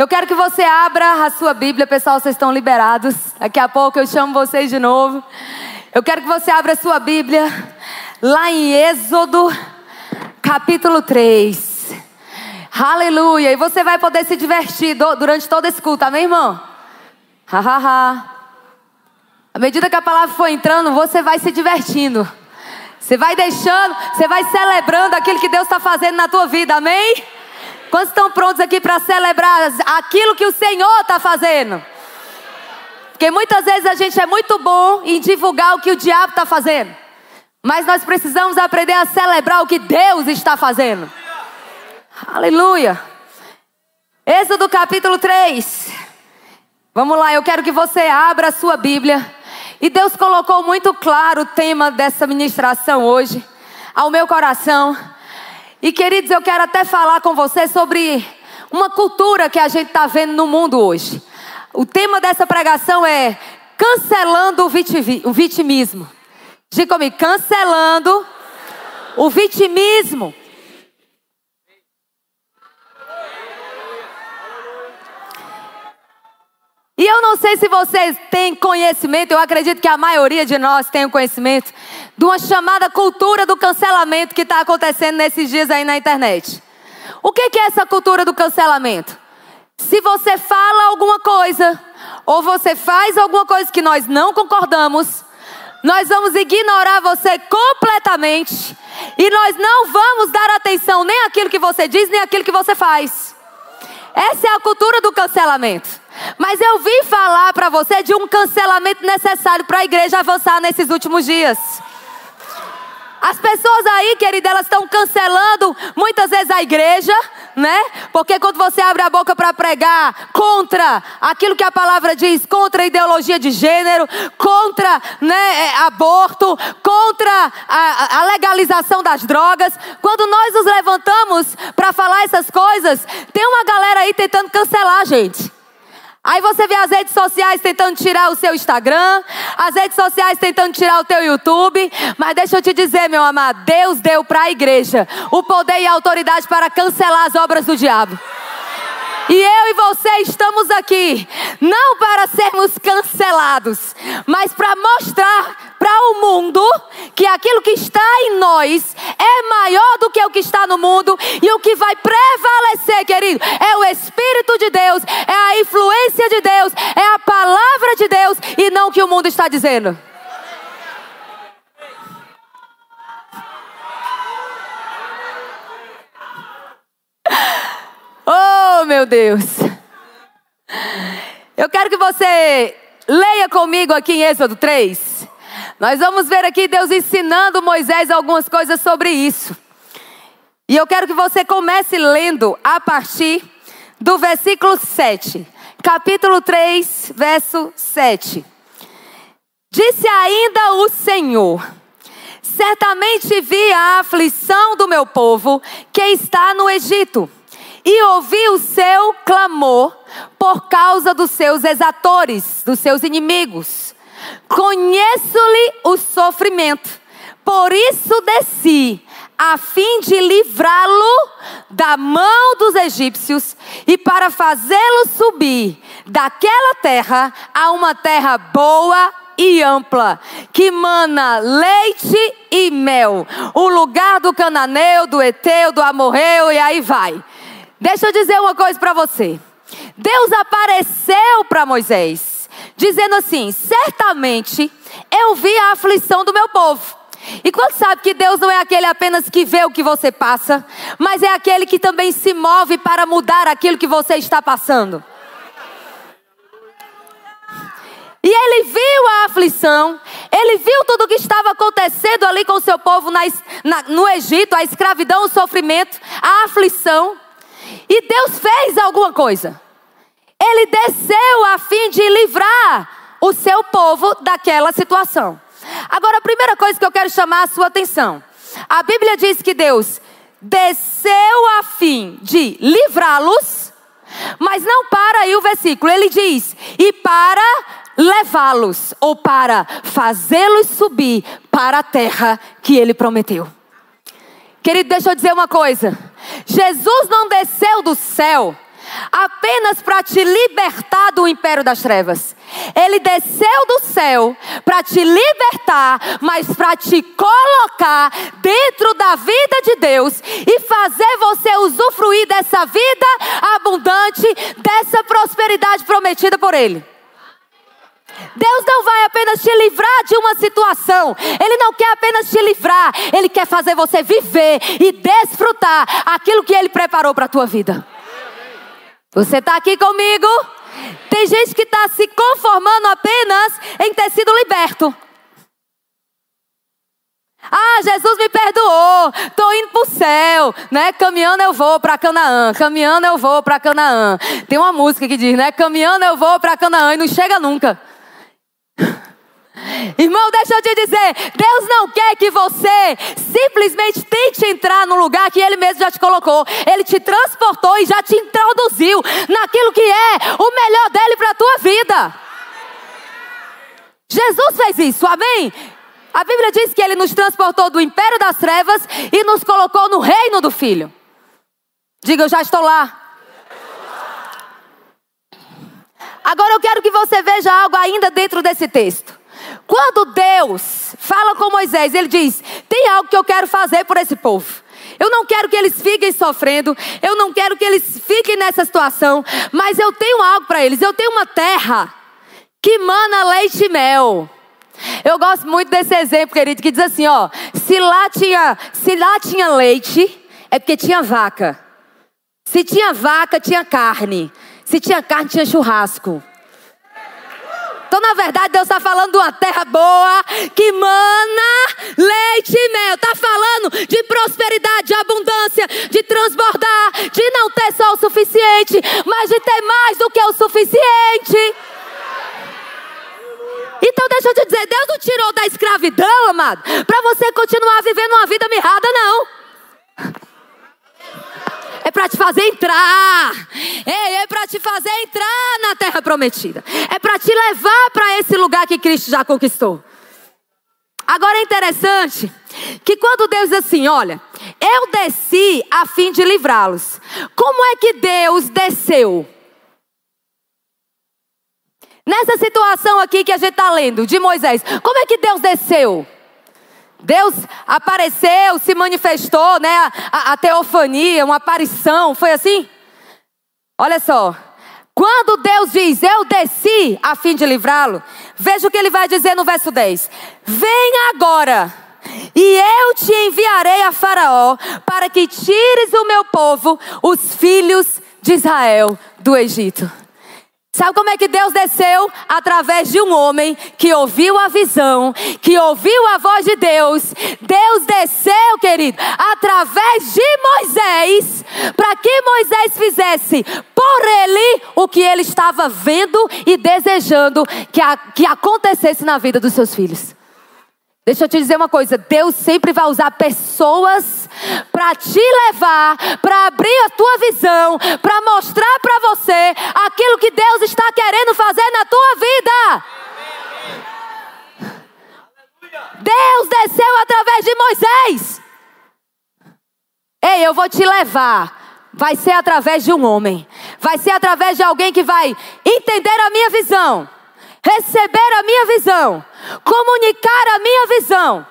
Eu quero que você abra a sua Bíblia, pessoal, vocês estão liberados. Daqui a pouco eu chamo vocês de novo. Eu quero que você abra a sua Bíblia lá em Êxodo, capítulo 3. Aleluia! E você vai poder se divertir durante todo esse culto, amém, irmão? Hahaha. À medida que a palavra for entrando, você vai se divertindo. Você vai deixando, você vai celebrando aquilo que Deus está fazendo na tua vida, amém? Quantos estão prontos aqui para celebrar aquilo que o Senhor está fazendo? Porque muitas vezes a gente é muito bom em divulgar o que o diabo está fazendo. Mas nós precisamos aprender a celebrar o que Deus está fazendo. Aleluia. Êxodo capítulo 3. Vamos lá, eu quero que você abra a sua Bíblia. E Deus colocou muito claro o tema dessa ministração hoje ao meu coração. E queridos, eu quero até falar com você sobre uma cultura que a gente está vendo no mundo hoje. O tema dessa pregação é cancelando o vitimismo. Diga comigo, cancelando o vitimismo. E eu não sei se vocês têm conhecimento, eu acredito que a maioria de nós tem o conhecimento de uma chamada cultura do cancelamento que está acontecendo nesses dias aí na internet. O que é essa cultura do cancelamento? Se você fala alguma coisa, ou você faz alguma coisa que nós não concordamos, nós vamos ignorar você completamente e nós não vamos dar atenção nem àquilo que você diz, nem àquilo que você faz. Essa é a cultura do cancelamento. Mas eu vim falar para você de um cancelamento necessário para a igreja avançar nesses últimos dias. As pessoas aí, querida, elas estão cancelando muitas vezes a igreja, né? Porque quando você abre a boca para pregar contra aquilo que a palavra diz, contra a ideologia de gênero, contra né, é, aborto, contra a, a legalização das drogas, quando nós nos levantamos para falar essas coisas, tem uma galera aí tentando cancelar a gente. Aí você vê as redes sociais tentando tirar o seu Instagram, as redes sociais tentando tirar o teu YouTube, mas deixa eu te dizer, meu amado, Deus deu para a igreja o poder e a autoridade para cancelar as obras do diabo. E eu e você estamos aqui não para sermos cancelados, mas para mostrar para o mundo que aquilo que está em nós é maior do que o que está no mundo e o que vai prevalecer, querido, é o Espírito de Deus, é a influência de Deus, é a palavra de Deus e não o que o mundo está dizendo. Oh, meu Deus. Eu quero que você leia comigo aqui em Êxodo 3. Nós vamos ver aqui Deus ensinando Moisés algumas coisas sobre isso. E eu quero que você comece lendo a partir do versículo 7. Capítulo 3, verso 7. Disse ainda o Senhor: Certamente vi a aflição do meu povo que está no Egito e ouvi o seu clamor por causa dos seus exatores, dos seus inimigos. Conheço-lhe o sofrimento, por isso desci, a fim de livrá-lo da mão dos egípcios e para fazê-lo subir daquela terra a uma terra boa e ampla, que mana leite e mel, o lugar do cananeu, do eteu, do amorreu e aí vai. Deixa eu dizer uma coisa para você. Deus apareceu para Moisés, dizendo assim: certamente eu vi a aflição do meu povo. E quando sabe que Deus não é aquele apenas que vê o que você passa, mas é aquele que também se move para mudar aquilo que você está passando. E ele viu a aflição, ele viu tudo o que estava acontecendo ali com o seu povo na, na, no Egito, a escravidão, o sofrimento, a aflição. E Deus fez alguma coisa. Ele desceu a fim de livrar o seu povo daquela situação. Agora, a primeira coisa que eu quero chamar a sua atenção: a Bíblia diz que Deus desceu a fim de livrá-los, mas não para aí o versículo, ele diz: e para levá-los, ou para fazê-los subir para a terra que ele prometeu. Querido, deixa eu dizer uma coisa. Jesus não desceu do céu apenas para te libertar do império das trevas. Ele desceu do céu para te libertar, mas para te colocar dentro da vida de Deus e fazer você usufruir dessa vida abundante, dessa prosperidade prometida por Ele. Deus não vai apenas te livrar de uma situação, Ele não quer apenas te livrar, Ele quer fazer você viver e desfrutar aquilo que Ele preparou para a tua vida. Você está aqui comigo? Tem gente que está se conformando apenas em ter sido liberto. Ah, Jesus me perdoou. Tô indo pro céu, né? Caminhando eu vou para Canaã. Caminhando eu vou para Canaã. Tem uma música que diz, né? Caminhando eu vou para Canaã e não chega nunca. Irmão, deixa eu te dizer, Deus não quer que você simplesmente tente entrar no lugar que Ele mesmo já te colocou. Ele te transportou e já te introduziu naquilo que é o melhor dele para a tua vida. Jesus fez isso, amém? A Bíblia diz que Ele nos transportou do império das trevas e nos colocou no reino do Filho. Diga, eu já estou lá. Agora eu quero que você veja algo ainda dentro desse texto. Quando Deus fala com Moisés, ele diz: Tem algo que eu quero fazer por esse povo. Eu não quero que eles fiquem sofrendo, eu não quero que eles fiquem nessa situação, mas eu tenho algo para eles. Eu tenho uma terra que mana leite e mel. Eu gosto muito desse exemplo, querido, que diz assim, ó, se lá tinha, se lá tinha leite, é porque tinha vaca. Se tinha vaca, tinha carne. Se tinha carne, tinha churrasco. Então, na verdade, Deus está falando de uma terra boa que mana leite e mel. Está falando de prosperidade, de abundância, de transbordar, de não ter só o suficiente, mas de ter mais do que o suficiente. Então deixa eu te dizer, Deus não tirou da escravidão, amado, para você continuar vivendo uma vida mirrada, não é para te fazer entrar. Ei, é para te fazer entrar na terra prometida. É para te levar para esse lugar que Cristo já conquistou. Agora é interessante que quando Deus diz assim, olha, eu desci a fim de livrá-los. Como é que Deus desceu? Nessa situação aqui que a gente está lendo, de Moisés, como é que Deus desceu? Deus apareceu, se manifestou, né? A, a, teofania, uma aparição, foi assim? Olha só. Quando Deus diz, eu desci a fim de livrá-lo, veja o que ele vai dizer no verso 10: Venha agora, e eu te enviarei a Faraó, para que tires o meu povo, os filhos de Israel, do Egito. Sabe como é que Deus desceu? Através de um homem que ouviu a visão, que ouviu a voz de Deus. Deus desceu, querido, através de Moisés, para que Moisés fizesse por ele o que ele estava vendo e desejando que, a, que acontecesse na vida dos seus filhos. Deixa eu te dizer uma coisa: Deus sempre vai usar pessoas para te levar, para abrir a tua visão, para mostrar para você aquilo que Deus está querendo fazer na tua vida. Deus desceu através de Moisés. Ei, eu vou te levar. Vai ser através de um homem. Vai ser através de alguém que vai entender a minha visão receber a minha visão, comunicar a minha visão.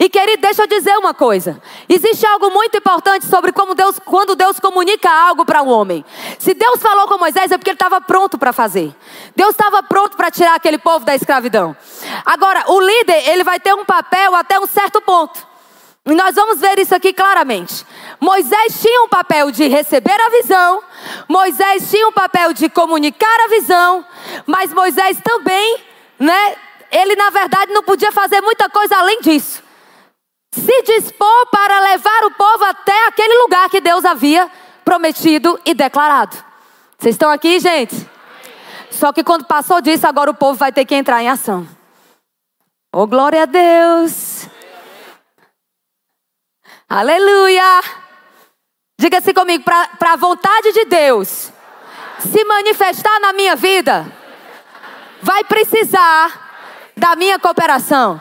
E querido, deixa eu dizer uma coisa. Existe algo muito importante sobre como Deus, quando Deus comunica algo para um homem. Se Deus falou com Moisés é porque ele estava pronto para fazer. Deus estava pronto para tirar aquele povo da escravidão. Agora, o líder, ele vai ter um papel até um certo ponto. E nós vamos ver isso aqui claramente. Moisés tinha um papel de receber a visão, Moisés tinha um papel de comunicar a visão, mas Moisés também, né? Ele na verdade não podia fazer muita coisa além disso. Se dispor para levar o povo até aquele lugar que Deus havia prometido e declarado. Vocês estão aqui, gente? Só que quando passou disso, agora o povo vai ter que entrar em ação. Oh, glória a Deus! Aleluia! Diga assim comigo, para a vontade de Deus se manifestar na minha vida, vai precisar da minha cooperação.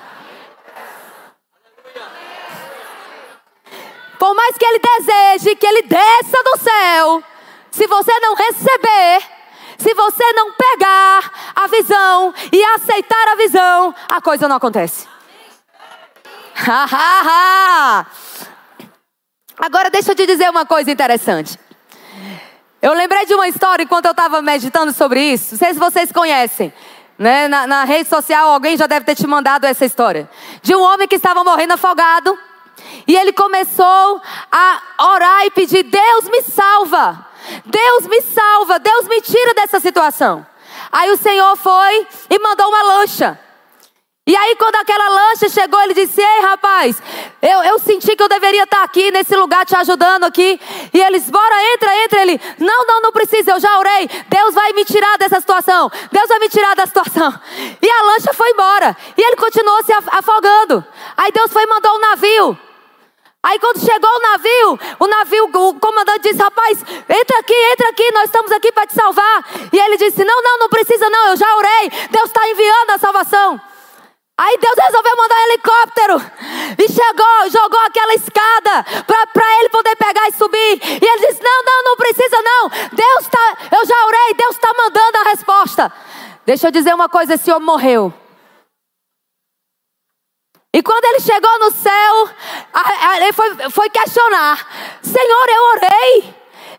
Por mais que ele deseje que ele desça do céu, Se você não receber, se você não pegar a visão e aceitar a visão, a coisa não acontece. Agora deixa eu te dizer uma coisa interessante. Eu lembrei de uma história enquanto eu estava meditando sobre isso. Não sei se vocês conhecem. Né? Na, na rede social, alguém já deve ter te mandado essa história. De um homem que estava morrendo afogado. E ele começou a orar e pedir: Deus me salva. Deus me salva. Deus me tira dessa situação. Aí o Senhor foi e mandou uma lancha. E aí, quando aquela lancha chegou, ele disse: Ei, rapaz, eu, eu senti que eu deveria estar aqui nesse lugar te ajudando aqui. E eles, bora, entra, entra. Ele, não, não, não precisa, eu já orei. Deus vai me tirar dessa situação. Deus vai me tirar da situação. E a lancha foi embora. E ele continuou se afogando. Aí Deus foi e mandou um navio. Aí quando chegou o navio, o navio, o comandante disse: Rapaz, entra aqui, entra aqui, nós estamos aqui para te salvar. E ele disse: Não, não, não precisa, não, eu já orei. Deus está enviando a salvação. Aí Deus resolveu mandar um helicóptero e chegou, jogou aquela escada para ele poder pegar e subir. E ele disse: Não, não, não precisa não. Deus está, eu já orei, Deus está mandando a resposta. Deixa eu dizer uma coisa: esse homem morreu. E quando ele chegou no céu, ele foi, foi questionar: Senhor, eu orei,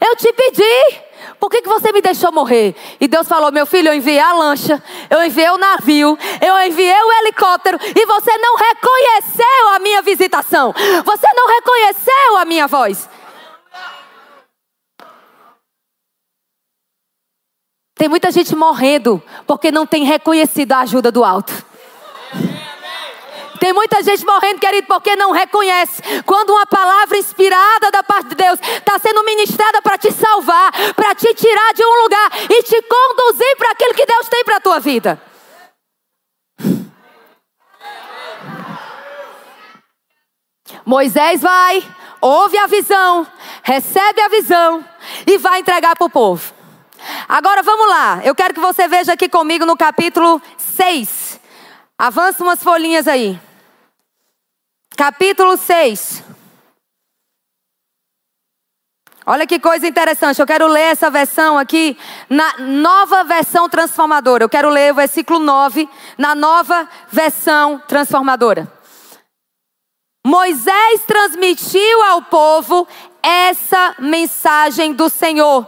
eu te pedi. Por que, que você me deixou morrer? E Deus falou: Meu filho, eu enviei a lancha, eu enviei o navio, eu enviei o helicóptero, e você não reconheceu a minha visitação, você não reconheceu a minha voz. Tem muita gente morrendo porque não tem reconhecido a ajuda do alto. Tem muita gente morrendo, querido, porque não reconhece. Quando uma palavra inspirada da parte de Deus está sendo ministrada para te salvar, para te tirar de um lugar e te conduzir para aquilo que Deus tem para a tua vida. Moisés vai, ouve a visão, recebe a visão e vai entregar para o povo. Agora vamos lá, eu quero que você veja aqui comigo no capítulo 6. Avança umas folhinhas aí capítulo 6. Olha que coisa interessante. Eu quero ler essa versão aqui na nova versão transformadora. Eu quero ler o versículo 9 na nova versão transformadora. Moisés transmitiu ao povo essa mensagem do Senhor,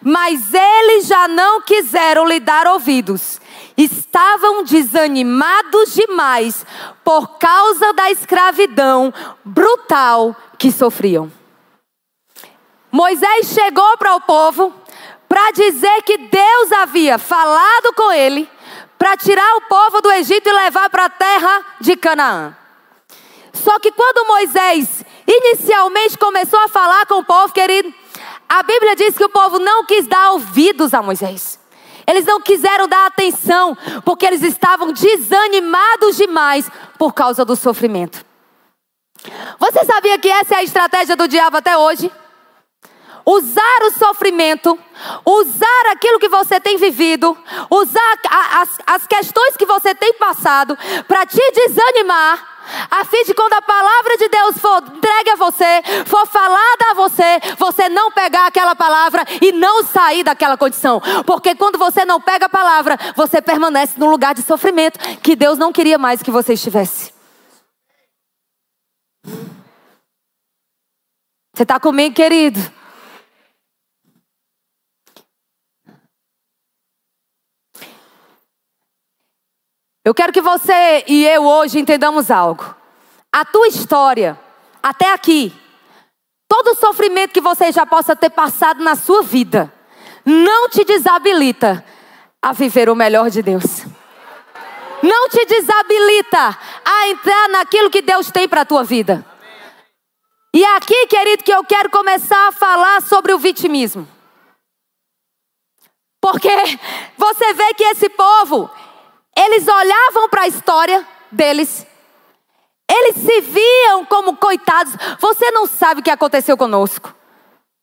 mas eles já não quiseram lhe dar ouvidos estavam desanimados demais por causa da escravidão brutal que sofriam. Moisés chegou para o povo para dizer que Deus havia falado com ele para tirar o povo do Egito e levar para a terra de Canaã. Só que quando Moisés inicialmente começou a falar com o povo, querido, a Bíblia diz que o povo não quis dar ouvidos a Moisés. Eles não quiseram dar atenção, porque eles estavam desanimados demais por causa do sofrimento. Você sabia que essa é a estratégia do diabo até hoje? Usar o sofrimento, usar aquilo que você tem vivido, usar as, as questões que você tem passado para te desanimar a fim de quando a palavra de Deus for entregue a você, for falada a você, você não pegar aquela palavra e não sair daquela condição. Porque quando você não pega a palavra, você permanece no lugar de sofrimento que Deus não queria mais que você estivesse. Você está comigo, querido? Eu quero que você e eu hoje entendamos algo. A tua história, até aqui, todo o sofrimento que você já possa ter passado na sua vida, não te desabilita a viver o melhor de Deus. Não te desabilita a entrar naquilo que Deus tem para a tua vida. E é aqui, querido, que eu quero começar a falar sobre o vitimismo. Porque você vê que esse povo, eles olhavam para a história deles. Eles se viam como coitados. Você não sabe o que aconteceu conosco.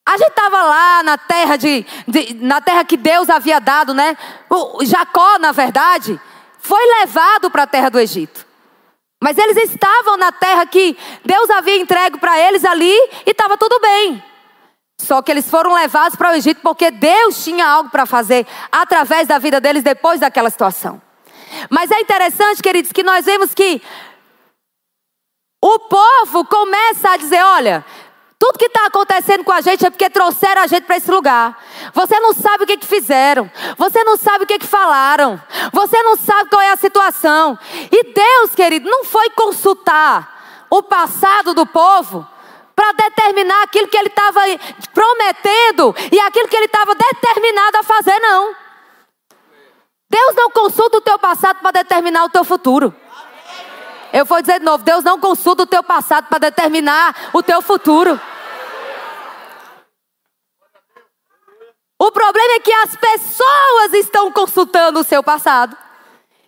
A gente estava lá na terra de, de, na terra que Deus havia dado, né? O Jacó, na verdade, foi levado para a terra do Egito. Mas eles estavam na terra que Deus havia entregue para eles ali e estava tudo bem. Só que eles foram levados para o Egito porque Deus tinha algo para fazer através da vida deles depois daquela situação. Mas é interessante, queridos, que nós vemos que o povo começa a dizer: olha, tudo que está acontecendo com a gente é porque trouxeram a gente para esse lugar. Você não sabe o que, que fizeram. Você não sabe o que, que falaram. Você não sabe qual é a situação. E Deus, querido, não foi consultar o passado do povo para determinar aquilo que ele estava prometendo e aquilo que ele estava determinado a fazer, não. Deus não consulta o teu passado para determinar o teu futuro. Eu vou dizer de novo: Deus não consulta o teu passado para determinar o teu futuro. O problema é que as pessoas estão consultando o seu passado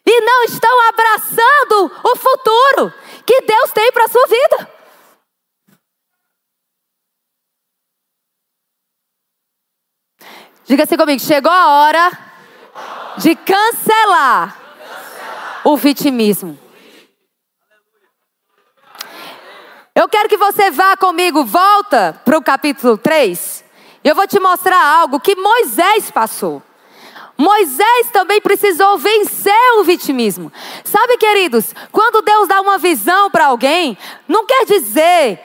e não estão abraçando o futuro que Deus tem para a sua vida. Diga assim comigo: chegou a hora de cancelar o vitimismo. Eu quero que você vá comigo, volta para o capítulo 3. E eu vou te mostrar algo que Moisés passou. Moisés também precisou vencer o vitimismo. Sabe, queridos, quando Deus dá uma visão para alguém, não quer dizer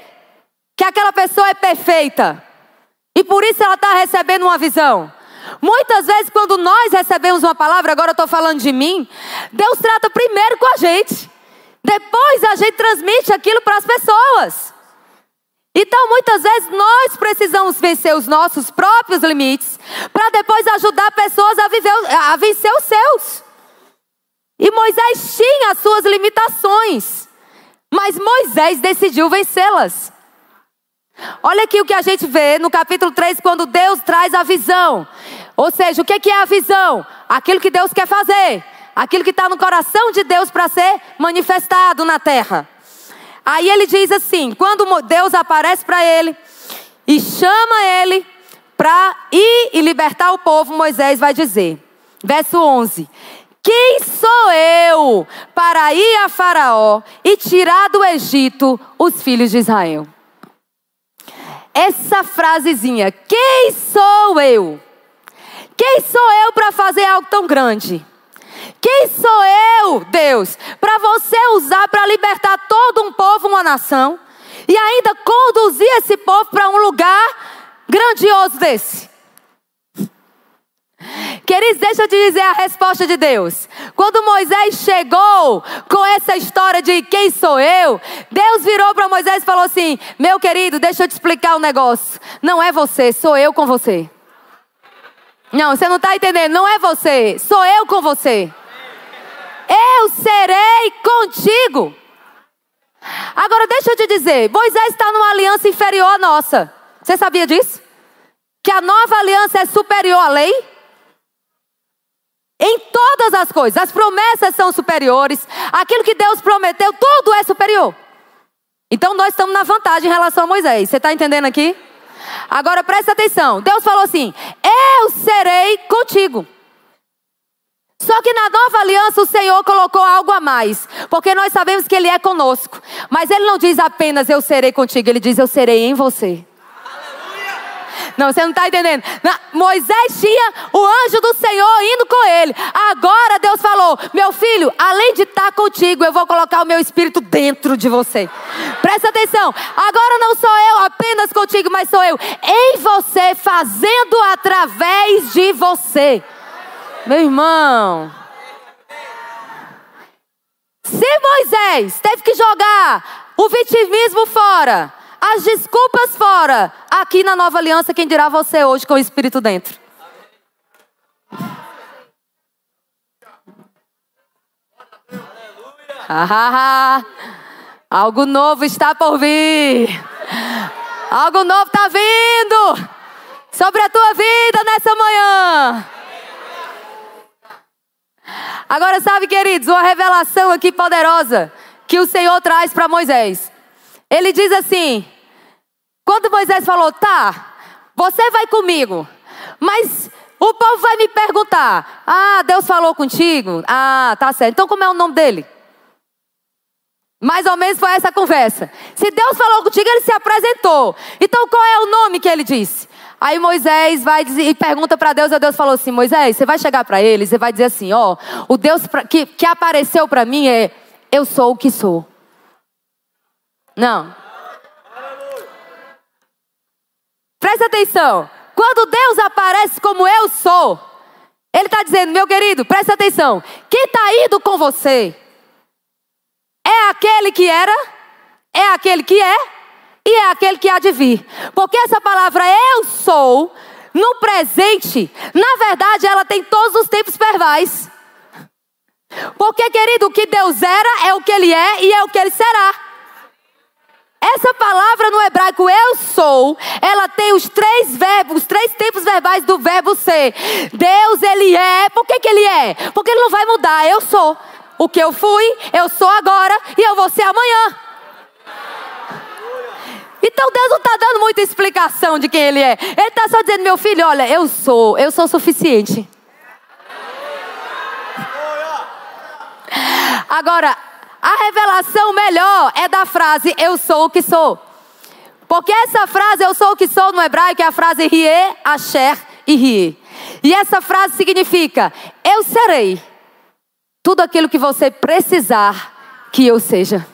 que aquela pessoa é perfeita. E por isso ela está recebendo uma visão. Muitas vezes, quando nós recebemos uma palavra, agora eu estou falando de mim, Deus trata primeiro com a gente. Depois a gente transmite aquilo para as pessoas. Então, muitas vezes, nós precisamos vencer os nossos próprios limites para depois ajudar pessoas a, viver, a vencer os seus. E Moisés tinha as suas limitações, mas Moisés decidiu vencê-las. Olha aqui o que a gente vê no capítulo 3, quando Deus traz a visão. Ou seja, o que é a visão? Aquilo que Deus quer fazer aquilo que está no coração de Deus para ser manifestado na terra. Aí ele diz assim: quando Deus aparece para ele e chama ele para ir e libertar o povo, Moisés vai dizer, verso 11: Quem sou eu para ir a Faraó e tirar do Egito os filhos de Israel? Essa frasezinha, quem sou eu? Quem sou eu para fazer algo tão grande? Quem sou eu, Deus, para você usar para libertar todo um povo, uma nação, e ainda conduzir esse povo para um lugar grandioso desse? Queridos, deixa eu te dizer a resposta de Deus. Quando Moisés chegou com essa história de quem sou eu, Deus virou para Moisés e falou assim: Meu querido, deixa eu te explicar um negócio. Não é você, sou eu com você. Não, você não está entendendo. Não é você, sou eu com você. Eu serei contigo. Agora deixa eu te dizer, Moisés está numa aliança inferior à nossa. Você sabia disso? Que a nova aliança é superior à lei? Em todas as coisas, as promessas são superiores, aquilo que Deus prometeu, tudo é superior. Então nós estamos na vantagem em relação a Moisés. Você está entendendo aqui? Agora presta atenção. Deus falou assim: Eu serei contigo. Só que na nova aliança o Senhor colocou algo a mais, porque nós sabemos que Ele é conosco. Mas Ele não diz apenas eu serei contigo, Ele diz eu serei em você. Não, você não está entendendo. Moisés tinha o anjo do Senhor indo com ele. Agora Deus falou: Meu filho, além de estar tá contigo, eu vou colocar o meu espírito dentro de você. Presta atenção. Agora não sou eu apenas contigo, mas sou eu em você, fazendo através de você. Meu irmão. Se Moisés teve que jogar o vitimismo fora, as desculpas fora, aqui na nova aliança, quem dirá você hoje com o Espírito dentro? Ah, algo novo está por vir. Algo novo está vindo sobre a tua vida nessa manhã. Agora, sabe, queridos, uma revelação aqui poderosa que o Senhor traz para Moisés. Ele diz assim: quando Moisés falou, tá, você vai comigo, mas o povo vai me perguntar: ah, Deus falou contigo? Ah, tá certo. Então, como é o nome dele? Mais ou menos foi essa conversa. Se Deus falou contigo, ele se apresentou. Então, qual é o nome que ele disse? Aí Moisés vai dizer, e pergunta para Deus, e Deus falou assim: Moisés, você vai chegar para eles e vai dizer assim: Ó, o Deus que, que apareceu para mim é: Eu sou o que sou. Não. Presta atenção. Quando Deus aparece como eu sou, Ele está dizendo: Meu querido, presta atenção. Quem está indo com você é aquele que era, é aquele que é e é aquele que há de vir. Porque essa palavra eu sou, no presente, na verdade, ela tem todos os tempos verbais. Porque, querido, o que Deus era é o que Ele é e é o que Ele será. Essa palavra no hebraico eu sou, ela tem os três verbos, os três tempos verbais do verbo ser. Deus, Ele é. Por que, que Ele é? Porque Ele não vai mudar. Eu sou. O que eu fui, eu sou agora e eu vou ser amanhã. Então Deus não está dando muita explicação de quem Ele é. Ele está só dizendo, meu filho, olha, eu sou, eu sou suficiente. Agora, a revelação melhor é da frase eu sou o que sou. Porque essa frase eu sou o que sou no hebraico é a frase rie, asher e rie. E essa frase significa eu serei tudo aquilo que você precisar que eu seja.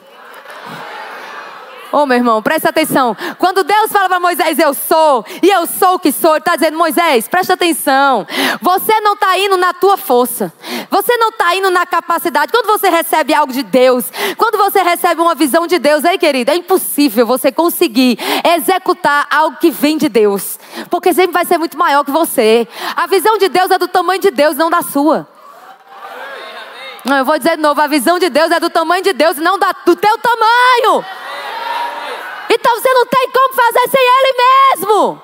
Oh, meu irmão, presta atenção. Quando Deus fala para Moisés, eu sou, e eu sou o que sou, Ele está dizendo, Moisés, presta atenção. Você não está indo na tua força. Você não está indo na capacidade. Quando você recebe algo de Deus, quando você recebe uma visão de Deus, aí, querido, é impossível você conseguir executar algo que vem de Deus. Porque sempre vai ser muito maior que você. A visão de Deus é do tamanho de Deus, não da sua. Não, eu vou dizer de novo, a visão de Deus é do tamanho de Deus e não do teu tamanho. Então você não tem como fazer sem Ele mesmo.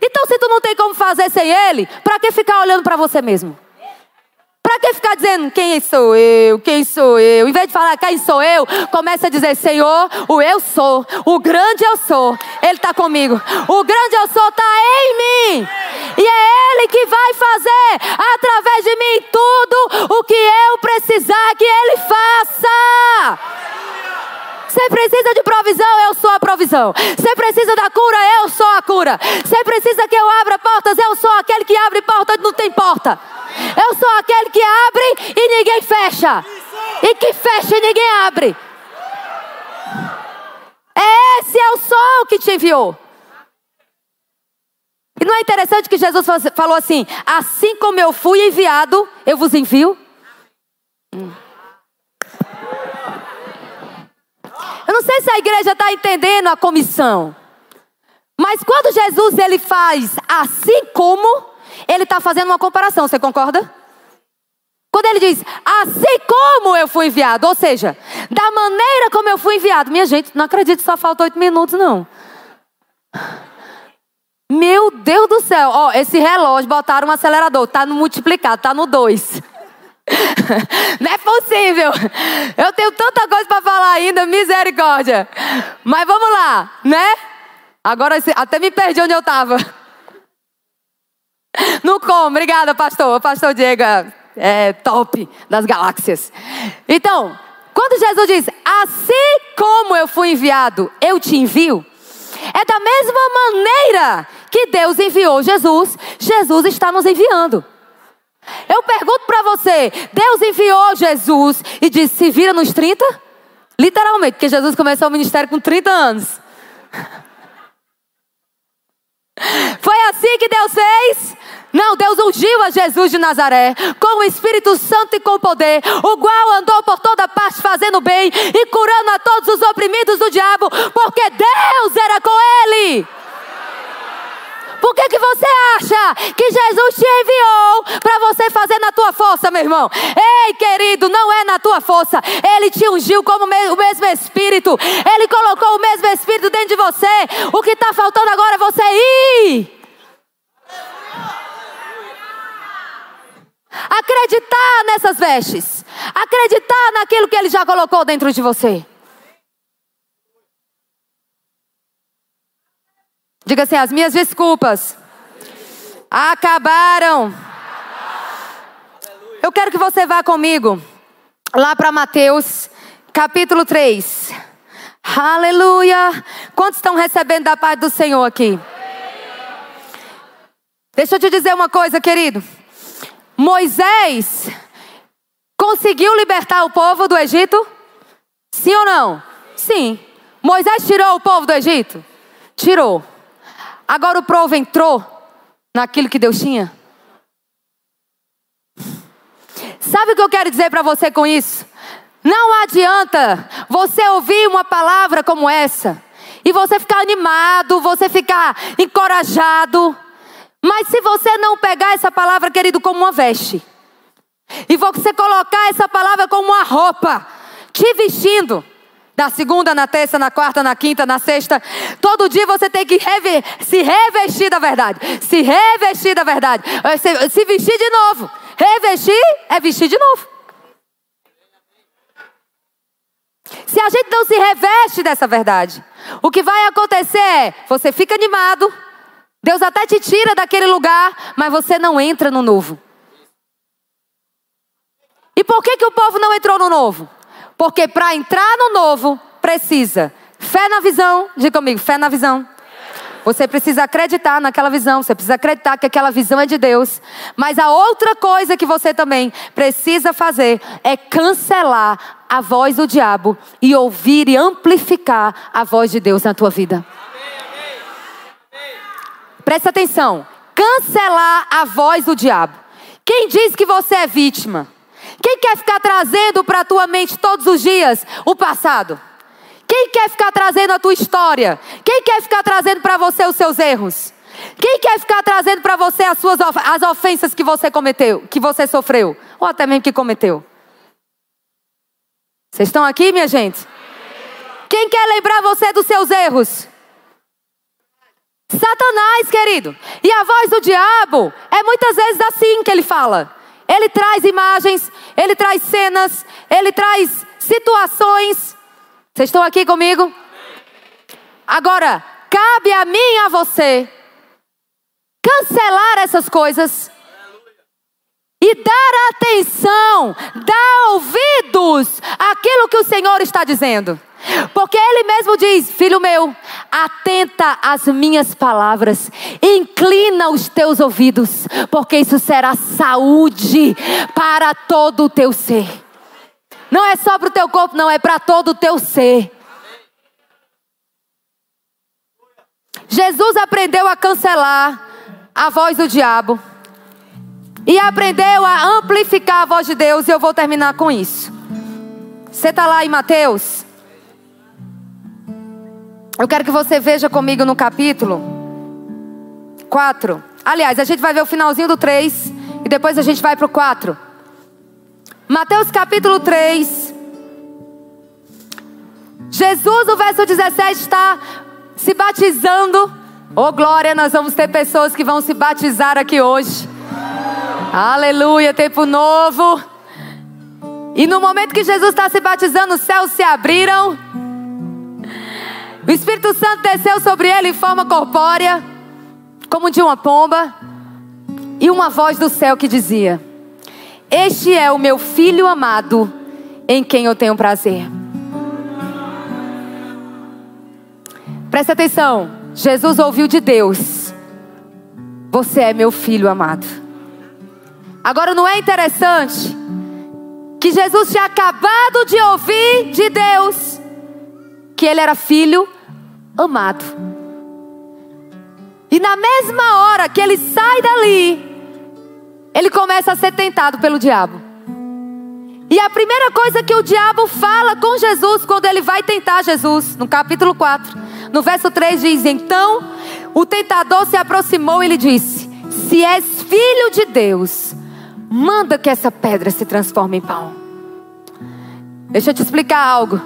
Então, se tu não tem como fazer sem Ele, para que ficar olhando para você mesmo? Para que ficar dizendo quem sou eu, quem sou eu? Em vez de falar quem sou eu, começa a dizer: Senhor, o eu sou, o grande eu sou, Ele está comigo. O grande eu sou está em mim. E é Ele que vai fazer através de mim tudo o que eu precisar que Ele faça. Você precisa de provisão, eu sou a provisão. Você precisa da cura, eu sou a cura. Você precisa que eu abra portas, eu sou aquele que abre portas, não tem porta. Eu sou aquele que abre e ninguém fecha. E que fecha e ninguém abre. É esse é o sol que te enviou. E não é interessante que Jesus falou assim: assim como eu fui enviado, eu vos envio? Eu não sei se a igreja está entendendo a comissão. Mas quando Jesus ele faz assim como, ele está fazendo uma comparação, você concorda? Quando ele diz, assim como eu fui enviado, ou seja, da maneira como eu fui enviado. Minha gente, não acredito só falta oito minutos, não. Meu Deus do céu, ó, esse relógio botaram um acelerador, tá no multiplicado, tá no dois. Não é possível. Eu tenho tanta coisa para falar ainda, misericórdia. Mas vamos lá, né? Agora até me perdi onde eu estava. No como, obrigada, pastor. Pastor Diego é top das galáxias. Então, quando Jesus diz, assim como eu fui enviado, eu te envio, é da mesma maneira que Deus enviou Jesus, Jesus está nos enviando. Eu pergunto para você: Deus enviou Jesus e disse: se vira nos 30? Literalmente, porque Jesus começou o ministério com 30 anos. Foi assim que Deus fez? Não, Deus ungiu a Jesus de Nazaré com o Espírito Santo e com poder, o qual andou por toda parte fazendo bem e curando a todos os oprimidos do diabo, porque Deus era com ele. Por que, que você acha que Jesus te enviou para você fazer na tua força, meu irmão? Ei, querido, não é na tua força. Ele te ungiu como o mesmo Espírito. Ele colocou o mesmo Espírito dentro de você. O que está faltando agora é você ir. Acreditar nessas vestes. Acreditar naquilo que ele já colocou dentro de você. Diga assim: as minhas desculpas acabaram. Eu quero que você vá comigo lá para Mateus, capítulo 3. Aleluia. Quantos estão recebendo da paz do Senhor aqui? Deixa eu te dizer uma coisa, querido. Moisés conseguiu libertar o povo do Egito? Sim ou não? Sim. Moisés tirou o povo do Egito? Tirou. Agora o povo entrou naquilo que Deus tinha? Sabe o que eu quero dizer para você com isso? Não adianta você ouvir uma palavra como essa e você ficar animado, você ficar encorajado. Mas se você não pegar essa palavra, querido, como uma veste, e você colocar essa palavra como uma roupa, te vestindo, da segunda, na terça, na quarta, na quinta, na sexta. Todo dia você tem que rever, se revestir da verdade. Se revestir da verdade. Se, se vestir de novo. Revestir é vestir de novo. Se a gente não se reveste dessa verdade, o que vai acontecer é, você fica animado, Deus até te tira daquele lugar, mas você não entra no novo. E por que, que o povo não entrou no novo? Porque para entrar no novo, precisa fé na visão, diga comigo, fé na visão. Você precisa acreditar naquela visão, você precisa acreditar que aquela visão é de Deus. Mas a outra coisa que você também precisa fazer é cancelar a voz do diabo e ouvir e amplificar a voz de Deus na tua vida. Presta atenção. Cancelar a voz do diabo. Quem diz que você é vítima? Quem quer ficar trazendo para a tua mente todos os dias o passado? Quem quer ficar trazendo a tua história? Quem quer ficar trazendo para você os seus erros? Quem quer ficar trazendo para você as suas as ofensas que você cometeu, que você sofreu, ou até mesmo que cometeu? Vocês estão aqui, minha gente? Quem quer lembrar você dos seus erros? Satanás, querido. E a voz do diabo é muitas vezes assim que ele fala. Ele traz imagens, ele traz cenas, ele traz situações vocês estão aqui comigo? Agora, cabe a mim e a você cancelar essas coisas e dar atenção, dar ouvidos àquilo que o Senhor está dizendo. Porque Ele mesmo diz: Filho meu, atenta às minhas palavras, inclina os teus ouvidos, porque isso será saúde para todo o teu ser. Não é só para o teu corpo, não, é para todo o teu ser. Jesus aprendeu a cancelar a voz do diabo e aprendeu a amplificar a voz de Deus, e eu vou terminar com isso. Você está lá em Mateus? Eu quero que você veja comigo no capítulo 4. Aliás, a gente vai ver o finalzinho do 3 e depois a gente vai para o 4. Mateus capítulo 3. Jesus, no verso 17, está se batizando. Oh glória, nós vamos ter pessoas que vão se batizar aqui hoje. Aleluia, tempo novo. E no momento que Jesus está se batizando, os céus se abriram. O Espírito Santo desceu sobre ele em forma corpórea, como de uma pomba. E uma voz do céu que dizia: este é o meu filho amado, em quem eu tenho prazer. Presta atenção. Jesus ouviu de Deus: Você é meu filho amado. Agora, não é interessante que Jesus tinha acabado de ouvir de Deus que ele era filho amado. E na mesma hora que ele sai dali, ele começa a ser tentado pelo diabo. E a primeira coisa que o diabo fala com Jesus quando ele vai tentar Jesus, no capítulo 4, no verso 3 diz: Então o tentador se aproximou e lhe disse: Se és filho de Deus, manda que essa pedra se transforme em pão. Deixa eu te explicar algo.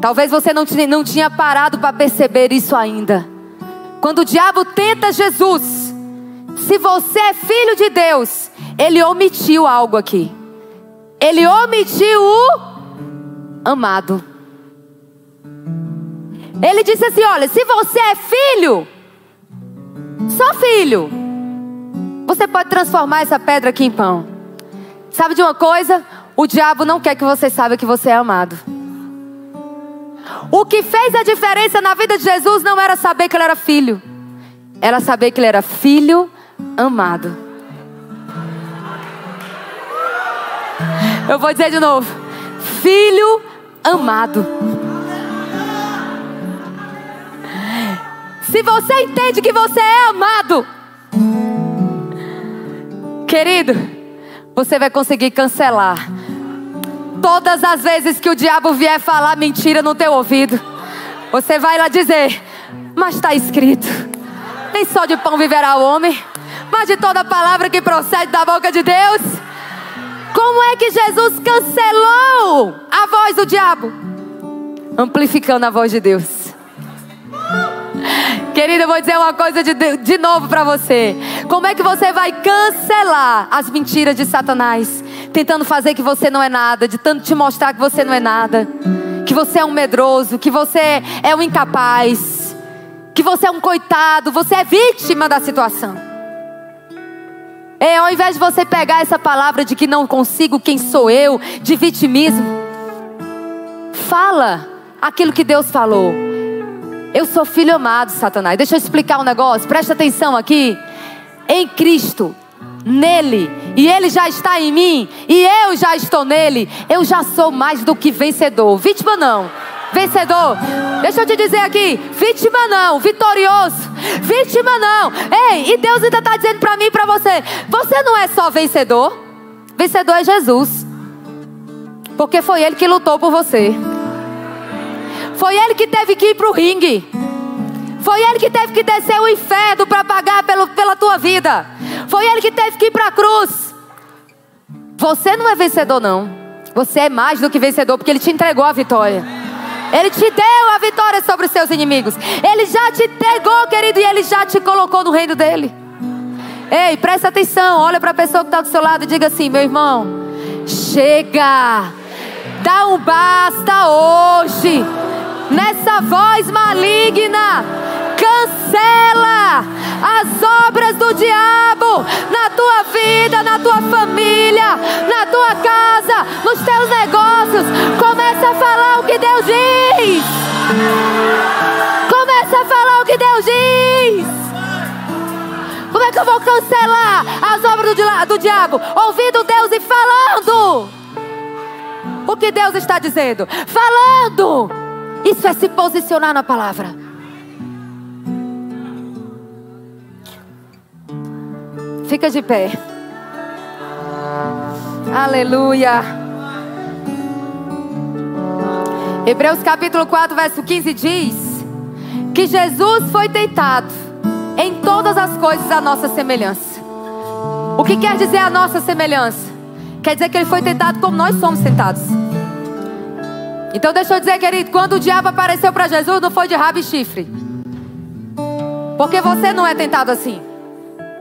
Talvez você não, não tinha parado para perceber isso ainda. Quando o diabo tenta Jesus, se você é filho de Deus, ele omitiu algo aqui. Ele omitiu o amado. Ele disse assim: Olha, se você é filho, só filho, você pode transformar essa pedra aqui em pão. Sabe de uma coisa? O diabo não quer que você saiba que você é amado. O que fez a diferença na vida de Jesus não era saber que ele era filho, era saber que ele era filho amado. Eu vou dizer de novo: filho amado. Se você entende que você é amado, querido, você vai conseguir cancelar todas as vezes que o diabo vier falar mentira no teu ouvido. Você vai lá dizer: Mas está escrito, nem só de pão viverá o homem, mas de toda palavra que procede da boca de Deus. Como é que Jesus cancelou a voz do diabo? Amplificando a voz de Deus. Querida, eu vou dizer uma coisa de, de novo para você. Como é que você vai cancelar as mentiras de Satanás? Tentando fazer que você não é nada, de tanto te mostrar que você não é nada, que você é um medroso, que você é um incapaz, que você é um coitado, você é vítima da situação. É, ao invés de você pegar essa palavra de que não consigo, quem sou eu, de vitimismo, fala aquilo que Deus falou. Eu sou filho amado, Satanás. Deixa eu explicar um negócio, presta atenção aqui. Em Cristo, nele, e ele já está em mim, e eu já estou nele, eu já sou mais do que vencedor. Vítima não, vencedor. Deixa eu te dizer aqui: vítima não, vitorioso. Vítima não. Ei, e Deus ainda está dizendo para mim e para você: você não é só vencedor, vencedor é Jesus, porque foi Ele que lutou por você. Foi ele que teve que ir para o ringue. Foi ele que teve que descer o inferno para pagar pelo, pela tua vida. Foi ele que teve que ir para a cruz. Você não é vencedor, não. Você é mais do que vencedor, porque ele te entregou a vitória. Ele te deu a vitória sobre os seus inimigos. Ele já te entregou, querido, e ele já te colocou no reino dele. Ei, presta atenção. Olha para a pessoa que está do seu lado e diga assim: meu irmão, chega. Dá um basta hoje nessa voz maligna. Cancela as obras do diabo na tua vida, na tua família, na tua casa, nos teus negócios. Começa a falar o que Deus diz. Começa a falar o que Deus diz. Como é que eu vou cancelar as obras do, do diabo? Ouvindo Deus e falando. O que Deus está dizendo? Falando. Isso é se posicionar na palavra. Fica de pé. Aleluia. Hebreus capítulo 4, verso 15 diz que Jesus foi tentado em todas as coisas a nossa semelhança. O que quer dizer a nossa semelhança? Quer dizer que ele foi tentado como nós somos tentados. Então deixa eu dizer, querido, quando o diabo apareceu para Jesus, não foi de rabo e chifre. Porque você não é tentado assim.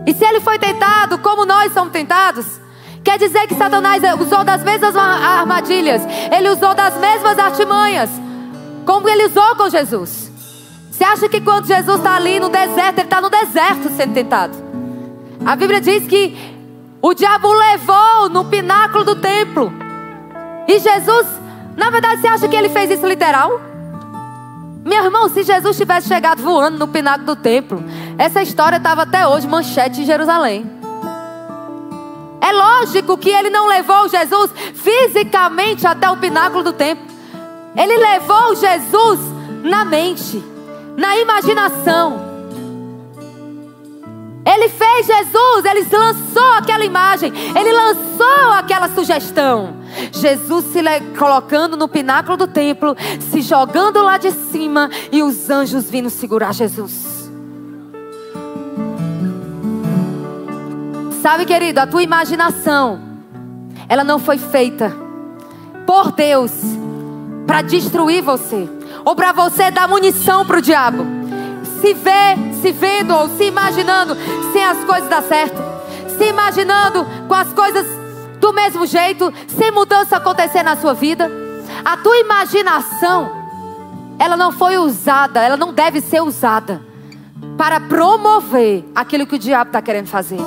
E se ele foi tentado como nós somos tentados, quer dizer que Satanás usou das mesmas armadilhas, ele usou das mesmas artimanhas, como ele usou com Jesus. Você acha que quando Jesus está ali no deserto, ele está no deserto sendo tentado? A Bíblia diz que o diabo o levou no pináculo do templo. E Jesus na verdade, você acha que ele fez isso literal? Meu irmão, se Jesus tivesse chegado voando no pináculo do templo, essa história estava até hoje manchete em Jerusalém. É lógico que ele não levou Jesus fisicamente até o pináculo do templo. Ele levou Jesus na mente, na imaginação. Ele fez Jesus, ele lançou aquela imagem, ele lançou aquela sugestão. Jesus se colocando no pináculo do templo, se jogando lá de cima e os anjos vindo segurar Jesus. Sabe, querido, a tua imaginação, ela não foi feita por Deus para destruir você ou para você dar munição para o diabo se vê, se vendo ou se imaginando sem as coisas dar certo, se imaginando com as coisas do mesmo jeito, sem mudança acontecer na sua vida. A tua imaginação, ela não foi usada, ela não deve ser usada para promover aquilo que o diabo está querendo fazer.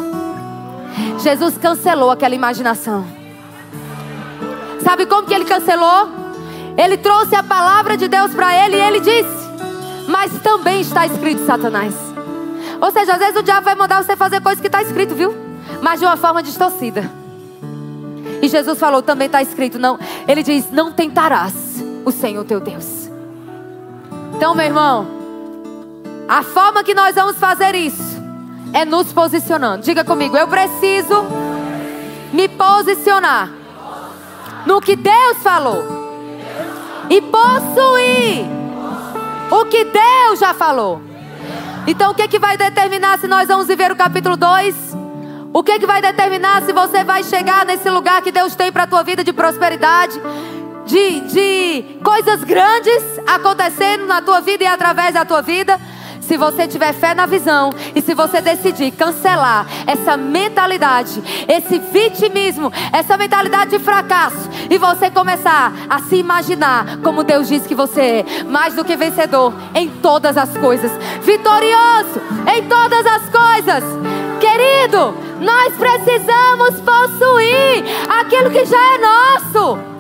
Jesus cancelou aquela imaginação. Sabe como que ele cancelou? Ele trouxe a palavra de Deus para ele e ele disse: Mas também está escrito, Satanás. Ou seja, às vezes o diabo vai mandar você fazer coisas que está escrito, viu? Mas de uma forma distorcida. E Jesus falou: Também está escrito, não. Ele diz: Não tentarás o Senhor teu Deus. Então, meu irmão, a forma que nós vamos fazer isso é nos posicionando. Diga comigo, eu preciso me posicionar no que Deus falou e possuir o que Deus já falou. Então, o que, é que vai determinar se nós vamos viver o capítulo 2? O que, é que vai determinar se você vai chegar nesse lugar que Deus tem para a tua vida de prosperidade, de, de coisas grandes acontecendo na tua vida e através da tua vida? Se você tiver fé na visão e se você decidir cancelar essa mentalidade, esse vitimismo, essa mentalidade de fracasso e você começar a se imaginar como Deus diz que você é, mais do que vencedor em todas as coisas, vitorioso em todas as coisas. Querido, nós precisamos possuir aquilo que já é nosso.